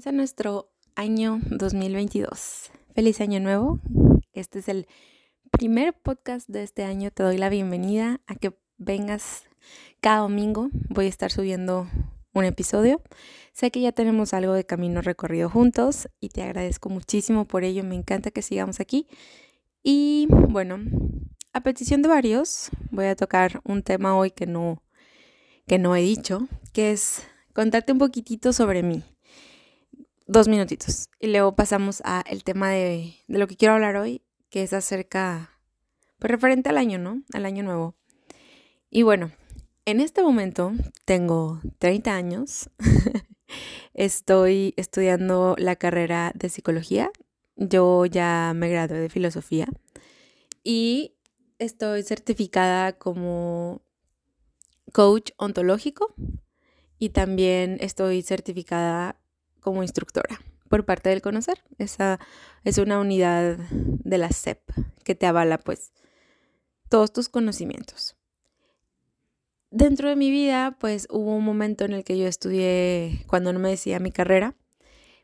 comienza nuestro año 2022. Feliz año nuevo. Este es el primer podcast de este año. Te doy la bienvenida a que vengas cada domingo. Voy a estar subiendo un episodio. Sé que ya tenemos algo de camino recorrido juntos y te agradezco muchísimo por ello. Me encanta que sigamos aquí. Y bueno, a petición de varios, voy a tocar un tema hoy que no, que no he dicho, que es contarte un poquitito sobre mí dos minutitos. Y luego pasamos a el tema de, de lo que quiero hablar hoy, que es acerca, pues referente al año, ¿no? Al año nuevo. Y bueno, en este momento tengo 30 años. Estoy estudiando la carrera de psicología. Yo ya me gradué de filosofía. Y estoy certificada como coach ontológico y también estoy certificada como instructora por parte del conocer. Esa es una unidad de la SEP que te avala pues todos tus conocimientos. Dentro de mi vida pues hubo un momento en el que yo estudié cuando no me decía mi carrera.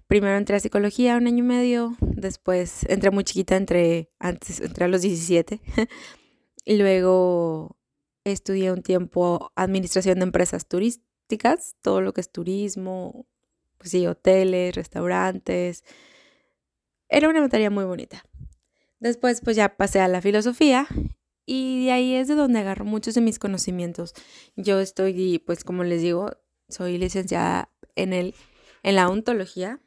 Primero entré a psicología un año y medio, después entré muy chiquita, entre, antes entré a los 17 y luego estudié un tiempo administración de empresas turísticas, todo lo que es turismo, pues sí, hoteles, restaurantes. Era una materia muy bonita. Después pues ya pasé a la filosofía y de ahí es de donde agarro muchos de mis conocimientos. Yo estoy, pues como les digo, soy licenciada en, el, en la ontología.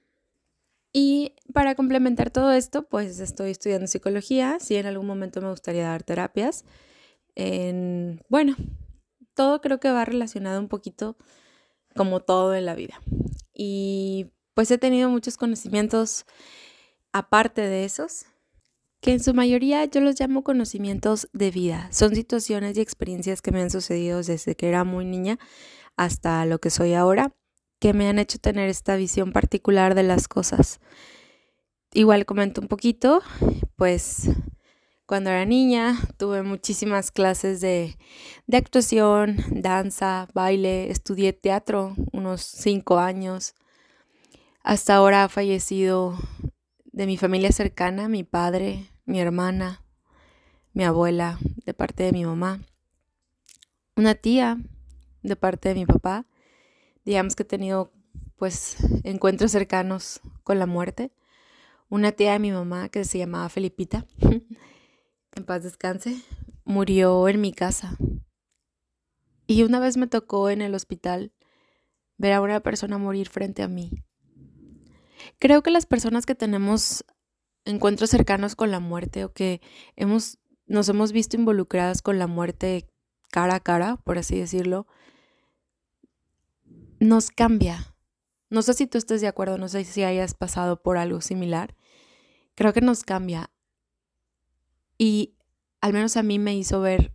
Y para complementar todo esto, pues estoy estudiando psicología. Si en algún momento me gustaría dar terapias. En, bueno, todo creo que va relacionado un poquito como todo en la vida. Y pues he tenido muchos conocimientos aparte de esos, que en su mayoría yo los llamo conocimientos de vida. Son situaciones y experiencias que me han sucedido desde que era muy niña hasta lo que soy ahora, que me han hecho tener esta visión particular de las cosas. Igual comento un poquito, pues cuando era niña tuve muchísimas clases de, actuación, danza, baile, estudié teatro unos cinco años. Hasta ahora ha fallecido de mi familia cercana, mi padre, mi hermana, mi abuela de parte de mi mamá, una tía de parte de mi papá. Digamos que he tenido pues encuentros cercanos con la muerte. Una tía de mi mamá que se llamaba Felipita en paz descanse, murió en mi casa. Y una vez me tocó en el hospital ver a una persona morir frente a mí. Creo que las personas que tenemos encuentros cercanos con la muerte o que hemos, nos hemos visto involucradas con la muerte cara a cara, por así decirlo, nos cambia. No sé si tú estés de acuerdo, no sé si hayas pasado por algo similar. Creo que nos cambia. Y al menos a mí me hizo ver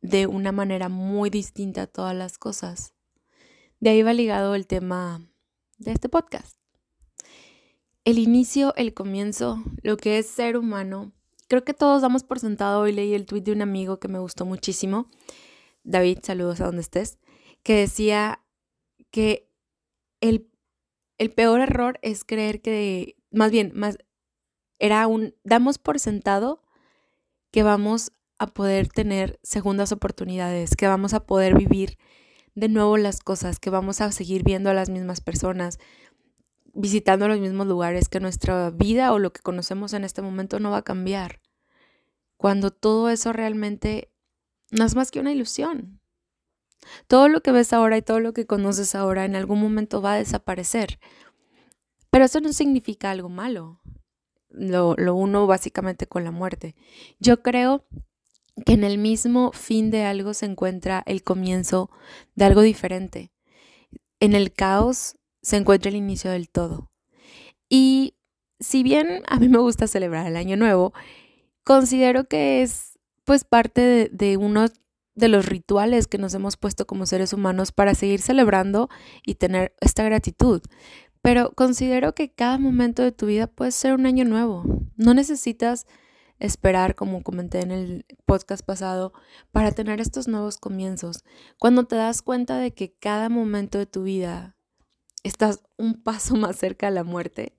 de una manera muy distinta todas las cosas. De ahí va ligado el tema de este podcast. El inicio, el comienzo, lo que es ser humano. Creo que todos damos por sentado. Hoy leí el tweet de un amigo que me gustó muchísimo. David, saludos a donde estés. Que decía que el, el peor error es creer que, más bien, más, era un, damos por sentado que vamos a poder tener segundas oportunidades, que vamos a poder vivir de nuevo las cosas, que vamos a seguir viendo a las mismas personas, visitando los mismos lugares, que nuestra vida o lo que conocemos en este momento no va a cambiar. Cuando todo eso realmente no es más que una ilusión. Todo lo que ves ahora y todo lo que conoces ahora en algún momento va a desaparecer. Pero eso no significa algo malo lo, lo uno básicamente con la muerte. Yo creo que en el mismo fin de algo se encuentra el comienzo de algo diferente. En el caos se encuentra el inicio del todo. Y si bien a mí me gusta celebrar el año nuevo, considero que es pues parte de, de uno de los rituales que nos hemos puesto como seres humanos para seguir celebrando y tener esta gratitud. Pero considero que cada momento de tu vida puede ser un año nuevo. No necesitas esperar, como comenté en el podcast pasado, para tener estos nuevos comienzos. Cuando te das cuenta de que cada momento de tu vida estás un paso más cerca de la muerte,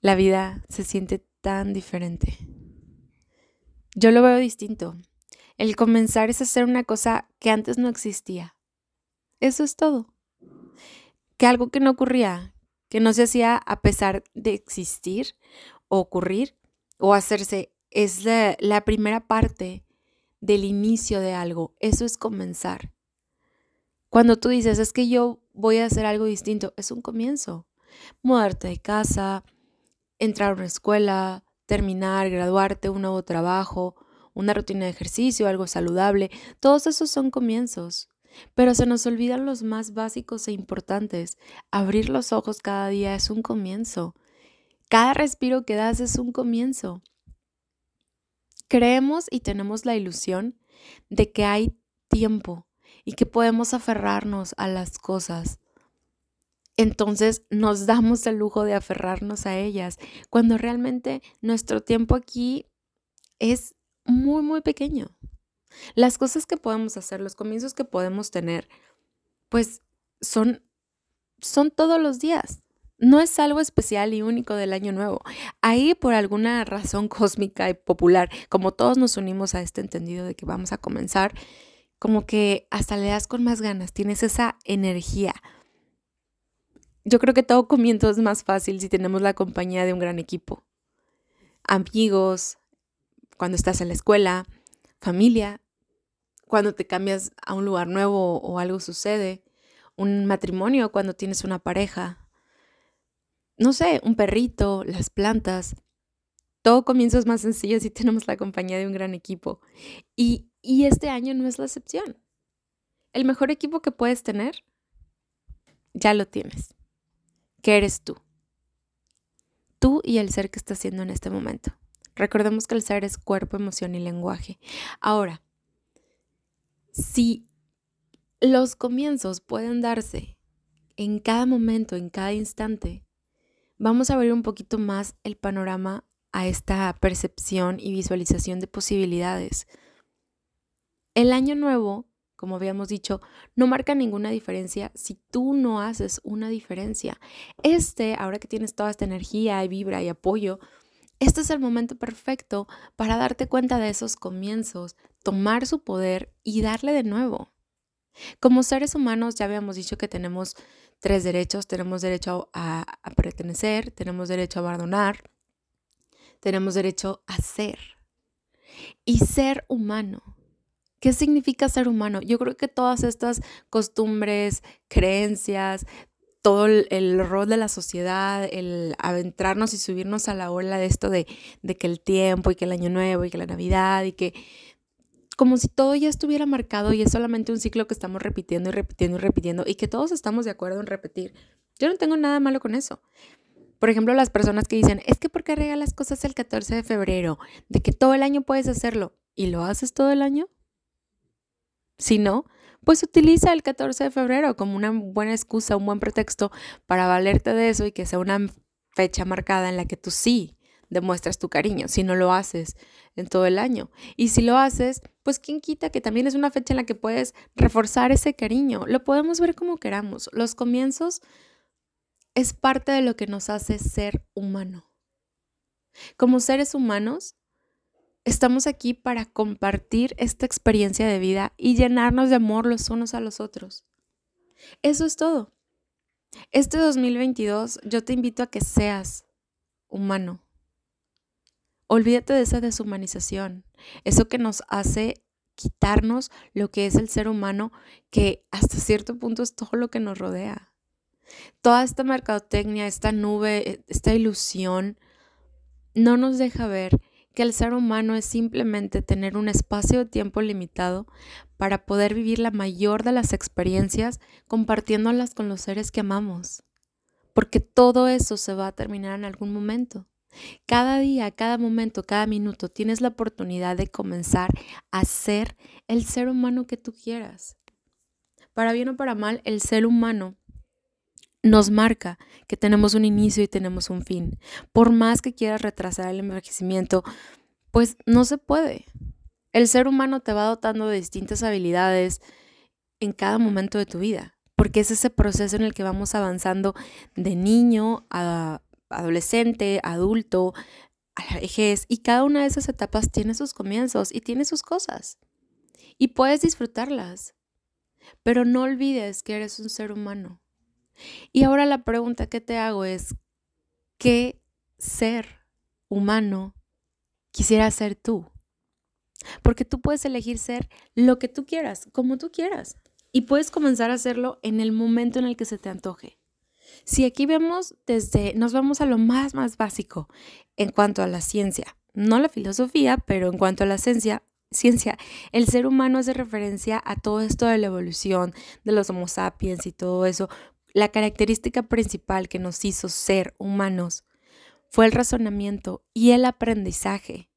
la vida se siente tan diferente. Yo lo veo distinto. El comenzar es hacer una cosa que antes no existía. Eso es todo. Que algo que no ocurría, que no se hacía a pesar de existir o ocurrir o hacerse, es la, primera parte del inicio de algo. Eso es comenzar. Cuando tú dices, es que yo voy a hacer algo distinto, es un comienzo. Mudarte de casa, entrar a una escuela, terminar, graduarte, un nuevo trabajo, una rutina de ejercicio, algo saludable, todos esos son comienzos. Pero se nos olvidan los más básicos e importantes. Abrir los ojos cada día es un comienzo. Cada respiro que das es un comienzo. Creemos y tenemos la ilusión de que hay tiempo y que podemos aferrarnos a las cosas. Entonces nos damos el lujo de aferrarnos a ellas, cuando realmente nuestro tiempo aquí es muy, muy pequeño. Las cosas que podemos hacer, los comienzos que podemos tener, pues son, son todos los días. No es algo especial y único del año nuevo. Ahí por alguna razón cósmica y popular, como todos nos unimos a este entendido de que vamos a comenzar, como que hasta le das con más ganas, tienes esa energía. Yo creo que todo comienzo es más fácil si tenemos la compañía de un gran equipo. Amigos, cuando estás en la escuela, familia, cuando te cambias a un lugar nuevo o algo sucede, un matrimonio cuando tienes una pareja, no sé, un perrito, las plantas. Todo comienzo es más sencillo si tenemos la compañía de un gran equipo. Y, y este año no es la excepción. El mejor equipo que puedes tener, ya lo tienes. ¿Qué eres tú? Tú y el ser que estás siendo en este momento. Recordemos que el ser es cuerpo, emoción y lenguaje. Ahora, si los comienzos pueden darse en cada momento, en cada instante, vamos a abrir un poquito más el panorama a esta percepción y visualización de posibilidades. El año nuevo, como habíamos dicho, no marca ninguna diferencia si tú no haces una diferencia. Este, ahora que tienes toda esta energía y vibra y apoyo, este es el momento perfecto para darte cuenta de esos comienzos, tomar su poder y darle de nuevo. Como seres humanos ya habíamos dicho que tenemos tres derechos. Tenemos derecho a, pertenecer, tenemos derecho a abandonar, tenemos derecho a ser. Y ser humano. ¿Qué significa ser humano? Yo creo que todas estas costumbres, creencias, todo el, rol de la sociedad, el aventrarnos y subirnos a la ola de esto de, de que el tiempo y que el año nuevo y que la Navidad y que como si todo ya estuviera marcado y es solamente un ciclo que estamos repitiendo y repitiendo y repitiendo y que todos estamos de acuerdo en repetir. Yo no tengo nada malo con eso. Por ejemplo, las personas que dicen, es que ¿por qué regalas cosas el 14 de febrero? De que todo el año puedes hacerlo y lo haces todo el año. Si no, pues utiliza el 14 de febrero como una buena excusa, un buen pretexto para valerte de eso y que sea una fecha marcada en la que tú sí demuestras tu cariño, si no lo haces en todo el año. Y si lo haces, pues quién quita que también es una fecha en la que puedes reforzar ese cariño. Lo podemos ver como queramos. Los comienzos es parte de lo que nos hace ser humano. Como seres humanos, Estamos aquí para compartir esta experiencia de vida y llenarnos de amor los unos a los otros. Eso es todo. Este 2022 yo te invito a que seas humano. Olvídate de esa deshumanización, eso que nos hace quitarnos lo que es el ser humano, que hasta cierto punto es todo lo que nos rodea. Toda esta mercadotecnia, esta nube, esta ilusión, no nos deja ver que el ser humano es simplemente tener un espacio de tiempo limitado para poder vivir la mayor de las experiencias compartiéndolas con los seres que amamos. Porque todo eso se va a terminar en algún momento. Cada día, cada momento, cada minuto tienes la oportunidad de comenzar a ser el ser humano que tú quieras. Para bien o para mal, el ser humano nos marca que tenemos un inicio y tenemos un fin. Por más que quieras retrasar el envejecimiento, pues no se puede. El ser humano te va dotando de distintas habilidades en cada momento de tu vida. porque es ese proceso en el que vamos avanzando de niño a adolescente, adulto, a la vejez, y cada una de esas etapas tiene sus comienzos y tiene sus cosas. Y puedes disfrutarlas, pero no olvides que eres un ser humano. Y ahora la pregunta que te hago es, ¿qué ser humano quisiera ser tú? Porque tú puedes elegir ser lo que tú quieras, como tú quieras. Y puedes comenzar a hacerlo en el momento en el que se te antoje. Si aquí vemos desde, nos vamos a lo más, más básico en cuanto a la ciencia, no la filosofía, pero en cuanto a la ciencia, ciencia, el ser humano hace referencia a todo esto de la evolución, de los Homo sapiens y todo eso. La característica principal que nos hizo ser humanos fue el razonamiento y el aprendizaje.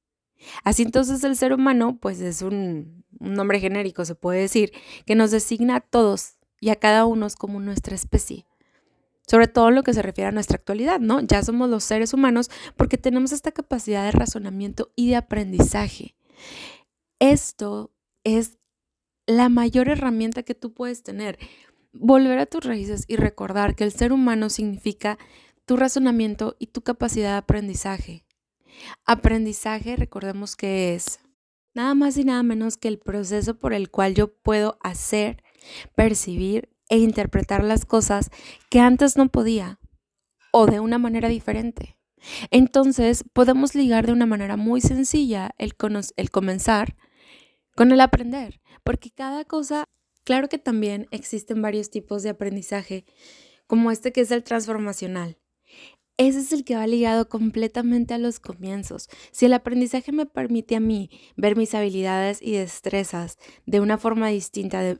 Así entonces el ser humano, pues es un, nombre genérico, se puede decir, que nos designa a todos y a cada uno como nuestra especie. Sobre todo lo que se refiere a nuestra actualidad, ¿no? Ya somos los seres humanos porque tenemos esta capacidad de razonamiento y de aprendizaje. Esto es la mayor herramienta que tú puedes tener. Volver a tus raíces y recordar que el ser humano significa tu razonamiento y tu capacidad de aprendizaje. Aprendizaje, recordemos que es nada más y nada menos que el proceso por el cual yo puedo hacer, percibir e interpretar las cosas que antes no podía o de una manera diferente. Entonces podemos ligar de una manera muy sencilla el, el comenzar con el aprender, porque cada cosa, claro que también existen varios tipos de aprendizaje, como este que es el transformacional. Ese es el que va ligado completamente a los comienzos. Si el aprendizaje me permite a mí ver mis habilidades y destrezas de una forma distinta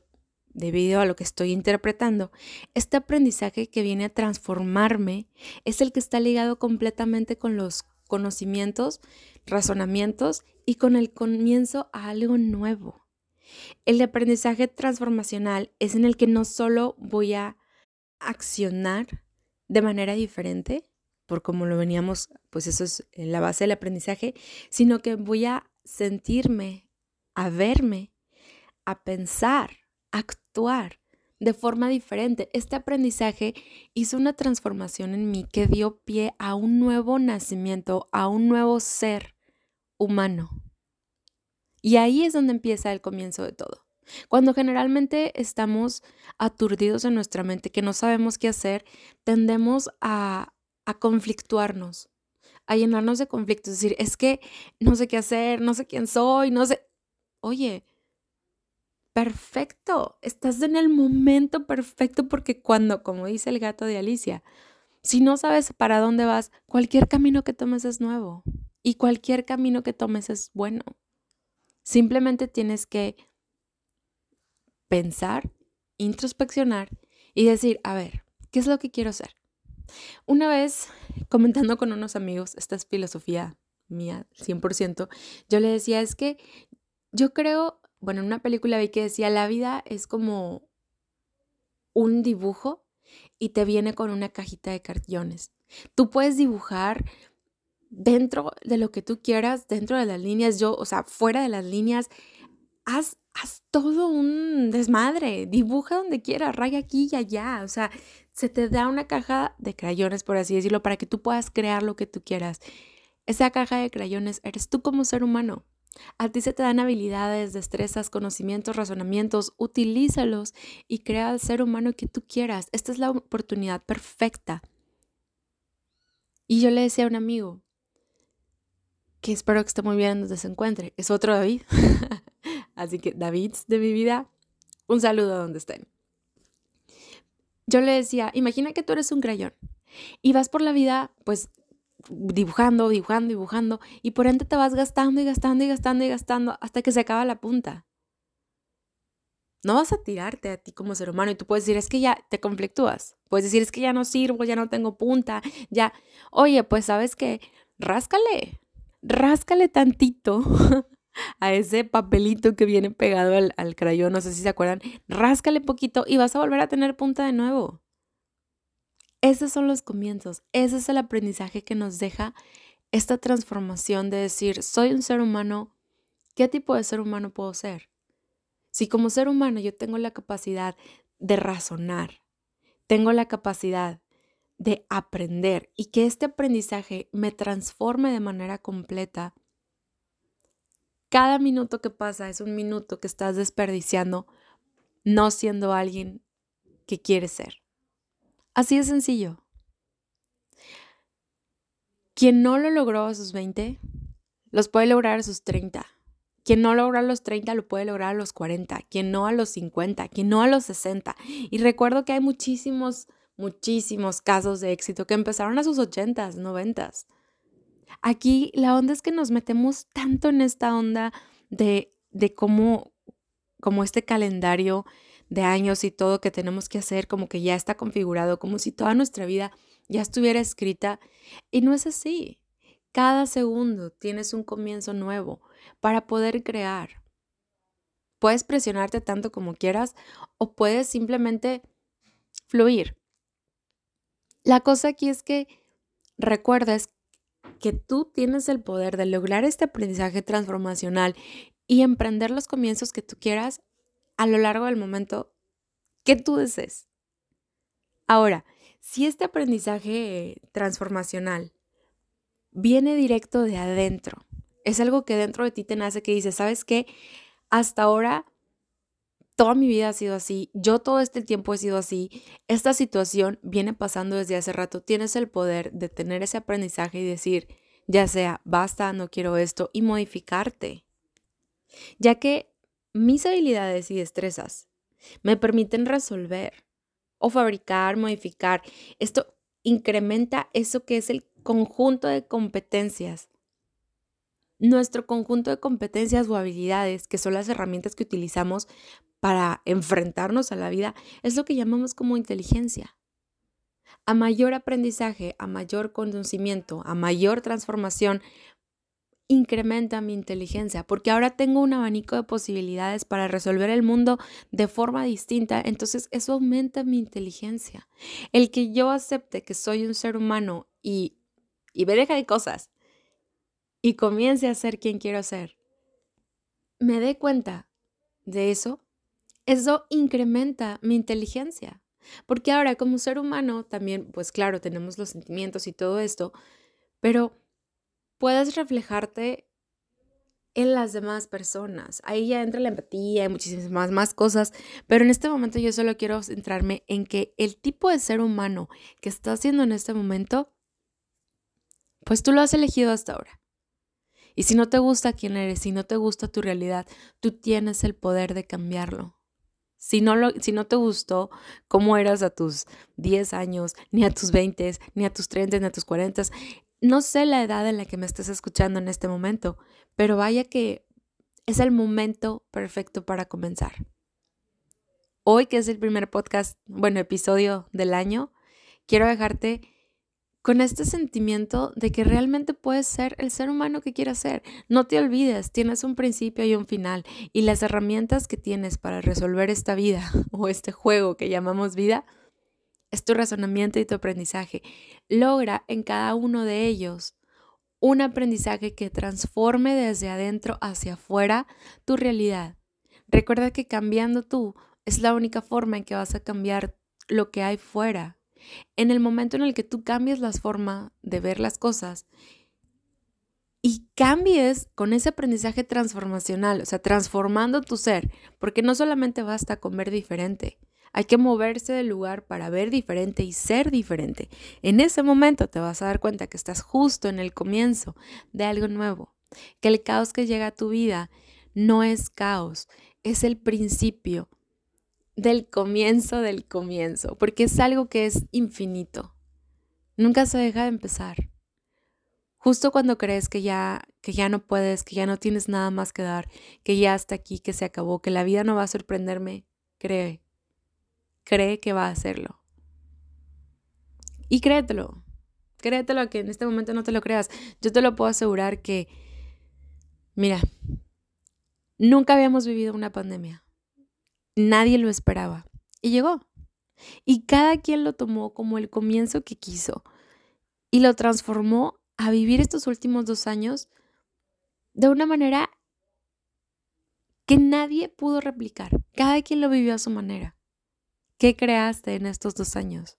debido a lo que estoy interpretando, este aprendizaje que viene a transformarme es el que está ligado completamente con los conocimientos, razonamientos y con el comienzo a algo nuevo. El aprendizaje transformacional es en el que no solo voy a accionar de manera diferente, por como lo veníamos, pues eso es la base del aprendizaje, sino que voy a sentirme, a verme, a pensar, a actuar de forma diferente. Este aprendizaje hizo una transformación en mí que dio pie a un nuevo nacimiento, a un nuevo ser humano. Y ahí es donde empieza el comienzo de todo. Cuando generalmente estamos aturdidos en nuestra mente, que no sabemos qué hacer, tendemos a a conflictuarnos, a llenarnos de conflictos, es decir, es que no sé qué hacer, no sé quién soy, no sé. Oye, perfecto, estás en el momento perfecto porque cuando, como dice el gato de Alicia, si no sabes para dónde vas, cualquier camino que tomes es nuevo y cualquier camino que tomes es bueno. Simplemente tienes que pensar, introspeccionar y decir, a ver, ¿qué es lo que quiero hacer? Una vez, comentando con unos amigos, esta es filosofía mía, 100%, yo le decía, es que yo creo, bueno, en una película vi que decía, la vida es como un dibujo y te viene con una cajita de cartones. Tú puedes dibujar dentro de lo que tú quieras, dentro de las líneas, yo, o sea, fuera de las líneas, haz, haz todo un desmadre, dibuja donde quieras, raya aquí y allá, o sea, se te da una caja de crayones, por así decirlo, para que tú puedas crear lo que tú quieras. Esa caja de crayones eres tú como ser humano. A ti se te dan habilidades, destrezas, conocimientos, razonamientos, utilízalos y crea el ser humano que tú quieras. Esta es la oportunidad perfecta. Y yo le decía a un amigo, que espero que esté muy bien donde se encuentre, es otro David. Así que David de mi vida, un saludo a donde estén yo le decía, imagina que tú eres un crayón y vas por la vida, pues dibujando, dibujando, dibujando, y por ende te vas gastando y gastando y gastando y gastando hasta que se acaba la punta. No vas a tirarte a ti como ser humano y tú puedes decir, es que ya te conflictúas. Puedes decir, es que ya no sirvo, ya no tengo punta, ya. Oye, pues sabes que, ráscale, ráscale tantito a ese papelito que viene pegado al, crayón, no sé si se acuerdan, ráscale poquito y vas a volver a tener punta de nuevo. Esos son los comienzos, ese es el aprendizaje que nos deja esta transformación de decir, soy un ser humano, ¿qué tipo de ser humano puedo ser? Si como ser humano yo tengo la capacidad de razonar, tengo la capacidad de aprender y que este aprendizaje me transforme de manera completa, cada minuto que pasa es un minuto que estás desperdiciando no siendo alguien que quieres ser. Así de sencillo. Quien no lo logró a sus 20, los puede lograr a sus 30. Quien no logra a los 30 lo puede lograr a los 40, quien no a los 50, quien no a los 60. Y recuerdo que hay muchísimos, muchísimos casos de éxito que empezaron a sus 80s, 90s. Aquí la onda es que nos metemos tanto en esta onda de, de cómo, como este calendario de años y todo que tenemos que hacer, como que ya está configurado, como si toda nuestra vida ya estuviera escrita. Y no es así. Cada segundo tienes un comienzo nuevo para poder crear. Puedes presionarte tanto como quieras o puedes simplemente fluir. La cosa aquí es que recuerdes que tú tienes el poder de lograr este aprendizaje transformacional y emprender los comienzos que tú quieras a lo largo del momento que tú desees. Ahora, si este aprendizaje transformacional viene directo de adentro, es algo que dentro de ti te nace que dice, ¿sabes qué? Hasta ahora toda mi vida ha sido así, yo todo este tiempo he sido así, esta situación viene pasando desde hace rato, tienes el poder de tener ese aprendizaje y decir, ya sea, basta, no quiero esto, y modificarte. Ya que mis habilidades y destrezas me permiten resolver o fabricar, modificar. Esto incrementa eso que es el conjunto de competencias. Nuestro conjunto de competencias o habilidades, que son las herramientas que utilizamos para enfrentarnos a la vida, es lo que llamamos como inteligencia. A mayor aprendizaje, a mayor conocimiento, a mayor transformación, incrementa mi inteligencia, porque ahora tengo un abanico de posibilidades para resolver el mundo de forma distinta, entonces eso aumenta mi inteligencia. El que yo acepte que soy un ser humano y, y me deja de cosas y comience a ser quien quiero ser, me dé cuenta de eso, eso incrementa mi inteligencia. Porque ahora como ser humano también, pues claro, tenemos los sentimientos y todo esto, pero puedes reflejarte en las demás personas. Ahí ya entra la empatía y muchísimas más, cosas, pero en este momento yo solo quiero centrarme en que el tipo de ser humano que estás siendo en este momento, pues tú lo has elegido hasta ahora. Y si no te gusta quién eres, si no te gusta tu realidad, tú tienes el poder de cambiarlo. Si no, lo, si no te gustó cómo eras a tus 10 años, ni a tus 20, ni a tus 30, ni a tus 40, no sé la edad en la que me estés escuchando en este momento, pero vaya que es el momento perfecto para comenzar. Hoy, que es el primer podcast, bueno, episodio del año, quiero dejarte con este sentimiento de que realmente puedes ser el ser humano que quieras ser. No te olvides, tienes un principio y un final y las herramientas que tienes para resolver esta vida o este juego que llamamos vida es tu razonamiento y tu aprendizaje. Logra en cada uno de ellos un aprendizaje que transforme desde adentro hacia afuera tu realidad. Recuerda que cambiando tú es la única forma en que vas a cambiar lo que hay fuera. En el momento en el que tú cambies la forma de ver las cosas y cambies con ese aprendizaje transformacional, o sea, transformando tu ser, porque no solamente basta con ver diferente, hay que moverse del lugar para ver diferente y ser diferente. En ese momento te vas a dar cuenta que estás justo en el comienzo de algo nuevo, que el caos que llega a tu vida no es caos, es el principio del comienzo del comienzo, porque es algo que es infinito. Nunca se deja de empezar. Justo cuando crees que ya que ya no puedes, que ya no tienes nada más que dar, que ya está aquí, que se acabó, que la vida no va a sorprenderme, cree cree que va a hacerlo. Y créetelo. Créetelo que en este momento no te lo creas. Yo te lo puedo asegurar que, mira, nunca habíamos vivido una pandemia. Nadie lo esperaba. Y llegó. Y cada quien lo tomó como el comienzo que quiso. Y lo transformó a vivir estos últimos dos años de una manera que nadie pudo replicar. Cada quien lo vivió a su manera ¿Qué creaste en estos dos años?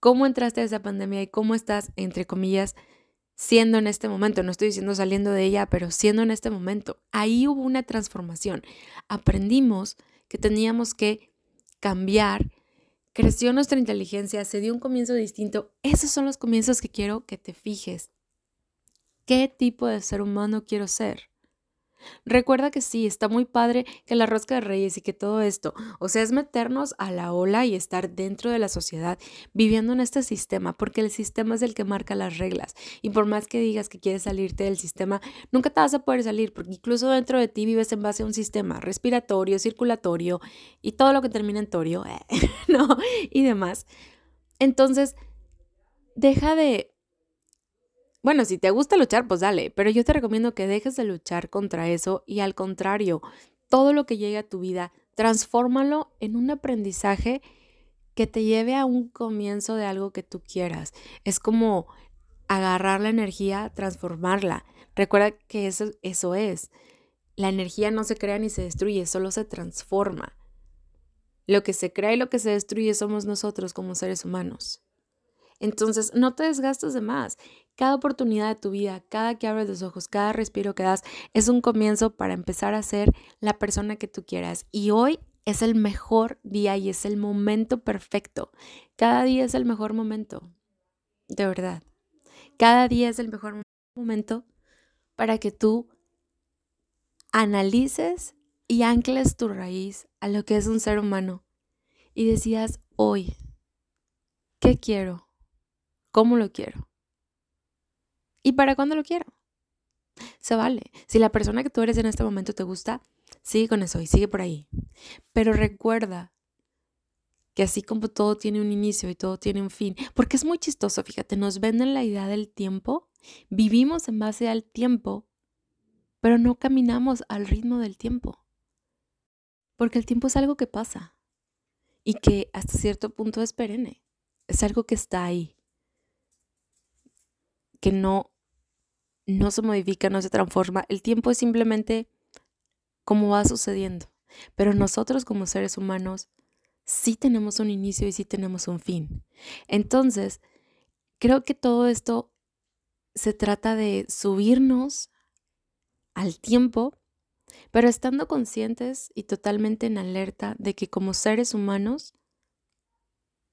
¿Cómo entraste a esa pandemia y cómo estás, entre comillas, siendo en este momento? No estoy diciendo saliendo de ella, pero siendo en este momento. Ahí hubo una transformación. Aprendimos que teníamos que cambiar. Creció nuestra inteligencia, se dio un comienzo distinto. Esos son los comienzos que quiero que te fijes. ¿Qué tipo de ser humano quiero ser? Recuerda que sí, está muy padre que la rosca de reyes y que todo esto, o sea, es meternos a la ola y estar dentro de la sociedad viviendo en este sistema, porque el sistema es el que marca las reglas. Y por más que digas que quieres salirte del sistema, nunca te vas a poder salir, porque incluso dentro de ti vives en base a un sistema respiratorio, circulatorio y todo lo que termina en torio, ¿no? Y demás. Entonces, deja de bueno, si te gusta luchar, pues dale, pero yo te recomiendo que dejes de luchar contra eso y al contrario, todo lo que llegue a tu vida, transfórmalo en un aprendizaje que te lleve a un comienzo de algo que tú quieras. Es como agarrar la energía, transformarla. Recuerda que eso, eso es. La energía no se crea ni se destruye, solo se transforma. Lo que se crea y lo que se destruye somos nosotros como seres humanos. Entonces, no te desgastes de más. Cada oportunidad de tu vida, cada que abres los ojos, cada respiro que das, es un comienzo para empezar a ser la persona que tú quieras. Y hoy es el mejor día y es el momento perfecto. Cada día es el mejor momento. De verdad. Cada día es el mejor momento para que tú analices y ancles tu raíz a lo que es un ser humano y decidas hoy, ¿qué quiero? ¿Cómo lo quiero? ¿Y para cuándo lo quiero? Se vale. Si la persona que tú eres en este momento te gusta, sigue con eso y sigue por ahí. Pero recuerda que así como todo tiene un inicio y todo tiene un fin, porque es muy chistoso, fíjate, nos venden la idea del tiempo, vivimos en base al tiempo, pero no caminamos al ritmo del tiempo. Porque el tiempo es algo que pasa y que hasta cierto punto es perenne, es algo que está ahí que no, no se modifica, no se transforma. El tiempo es simplemente como va sucediendo. Pero nosotros como seres humanos sí tenemos un inicio y sí tenemos un fin. Entonces, creo que todo esto se trata de subirnos al tiempo, pero estando conscientes y totalmente en alerta de que como seres humanos,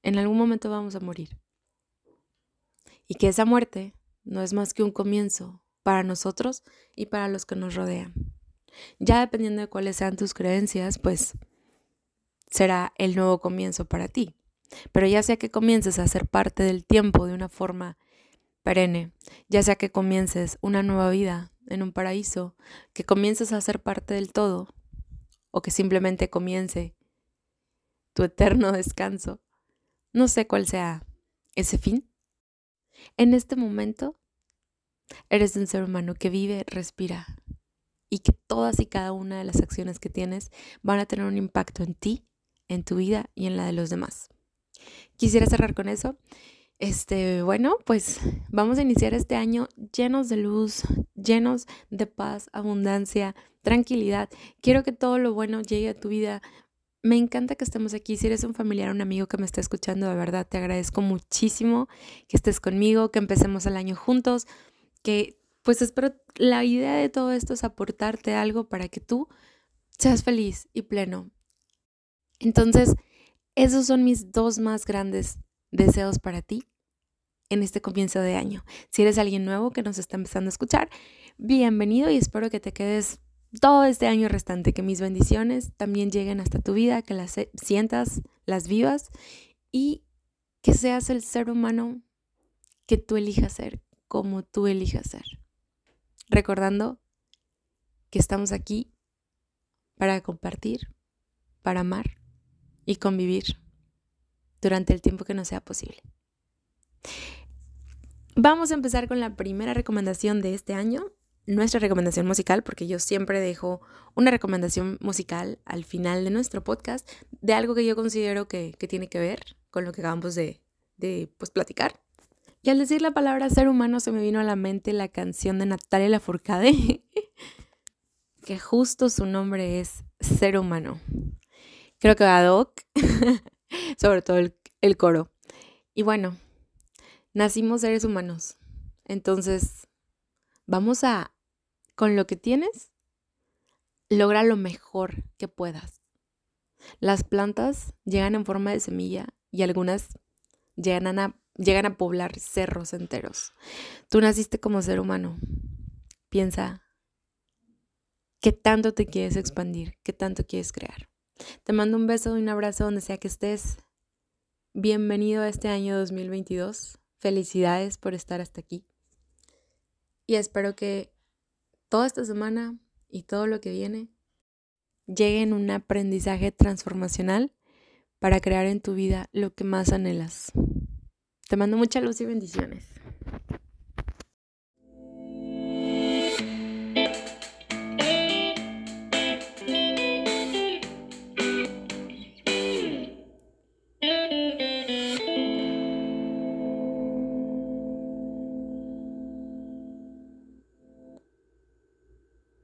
en algún momento vamos a morir. Y que esa muerte no es más que un comienzo para nosotros y para los que nos rodean. Ya dependiendo de cuáles sean tus creencias, pues será el nuevo comienzo para ti. Pero ya sea que comiences a ser parte del tiempo de una forma perenne, ya sea que comiences una nueva vida en un paraíso, que comiences a ser parte del todo, o que simplemente comience tu eterno descanso, no sé cuál sea ese fin, en este momento, eres un ser humano que vive, respira y que todas y cada una de las acciones que tienes van a tener un impacto en ti, en tu vida y en la de los demás. Quisiera cerrar con eso. Este, bueno, pues vamos a iniciar este año llenos de luz, llenos de paz, abundancia, tranquilidad. Quiero que todo lo bueno llegue a tu vida me encanta que estemos aquí. Si eres un familiar un amigo que me está escuchando, de verdad te agradezco muchísimo que estés conmigo, que empecemos el año juntos, que pues espero, la idea de todo esto es aportarte algo para que tú seas feliz y pleno. Entonces, esos son mis dos más grandes deseos para ti en este comienzo de año. Si eres alguien nuevo que nos está empezando a escuchar, bienvenido y espero que te quedes todo este año restante, que mis bendiciones también lleguen hasta tu vida, que las sientas, las vivas y que seas el ser humano que tú elijas ser, como tú elijas ser. Recordando que estamos aquí para compartir, para amar y convivir durante el tiempo que nos sea posible. Vamos a empezar con la primera recomendación de este año nuestra recomendación musical, porque yo siempre dejo una recomendación musical al final de nuestro podcast de algo que yo considero que, tiene que ver con lo que acabamos de, de pues, platicar. Y al decir la palabra ser humano se me vino a la mente la canción de Natalia Lafourcade, que justo su nombre es Ser Humano. Creo que ad sobre todo el, el coro. Y bueno, nacimos seres humanos. Entonces, vamos a, con lo que tienes, logra lo mejor que puedas. Las plantas llegan en forma de semilla y algunas llegan a, a poblar cerros enteros. Tú naciste como ser humano. Piensa qué tanto te quieres expandir, qué tanto quieres crear. Te mando un beso y un abrazo donde sea que estés. Bienvenido a este año 2022. Felicidades por estar hasta aquí. Y espero que toda esta semana y todo lo que viene llegue en un aprendizaje transformacional para crear en tu vida lo que más anhelas. Te mando mucha luz y bendiciones.